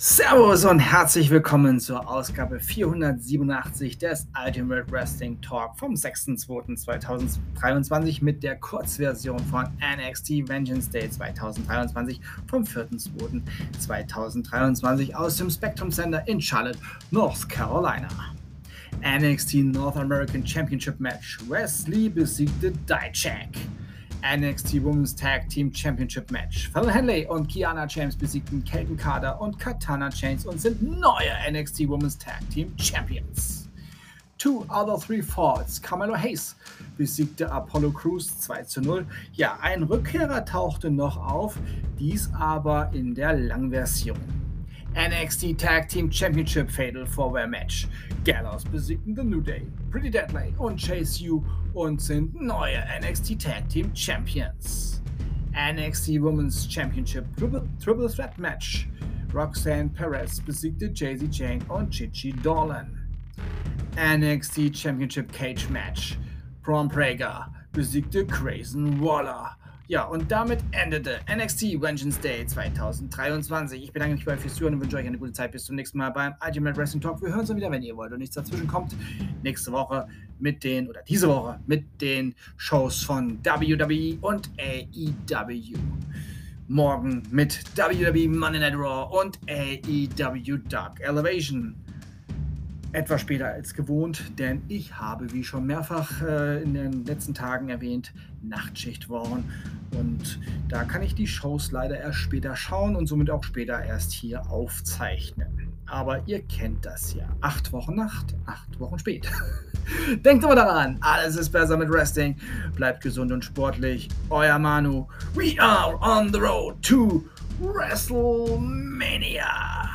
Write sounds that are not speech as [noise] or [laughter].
Servus und herzlich willkommen zur Ausgabe 487 des Ultimate Wrestling Talk vom 6.2.2023 mit der Kurzversion von NXT Vengeance Day 2023 vom 4.2.2023 aus dem Spectrum Center in Charlotte, North Carolina. NXT North American Championship Match. Wesley besiegte Dijak. NXT Women's Tag Team Championship Match. Fallon Henley und Kiana James besiegten Kelton Carter und Katana Chains und sind neue NXT Women's Tag Team Champions. Two of three falls. Carmelo Hayes besiegte Apollo Crews 2 zu 0. Ja, ein Rückkehrer tauchte noch auf, dies aber in der Langversion. NXT Tag Team Championship Fatal 4-Way Match. Gallows besiegten The New Day, Pretty Deadly und Chase U und sind neue NXT Tag Team Champions. NXT Women's Championship Triple, Triple Threat Match. Roxanne Perez besiegte Jay-Z Jane und Chichi Dolan. NXT Championship Cage Match. Braun Prager besiegte Grayson Waller. Ja, und damit endete NXT Vengeance Day 2023. Ich bedanke mich bei euch fürs Zuhören und wünsche euch eine gute Zeit. Bis zum nächsten Mal beim Ultimate Wrestling Talk. Wir hören uns dann wieder, wenn ihr wollt und nichts dazwischen kommt. Nächste Woche mit den, oder diese Woche mit den Shows von WWE und AEW. Morgen mit WWE Monday Night Raw und AEW Dark Elevation etwas später als gewohnt, denn ich habe, wie schon mehrfach äh, in den letzten Tagen erwähnt, Nachtschichtwochen. Und da kann ich die Shows leider erst später schauen und somit auch später erst hier aufzeichnen. Aber ihr kennt das ja. Acht Wochen Nacht, acht Wochen spät. [laughs] Denkt immer daran, alles ist besser mit Wrestling. Bleibt gesund und sportlich. Euer Manu. We are on the road to WrestleMania.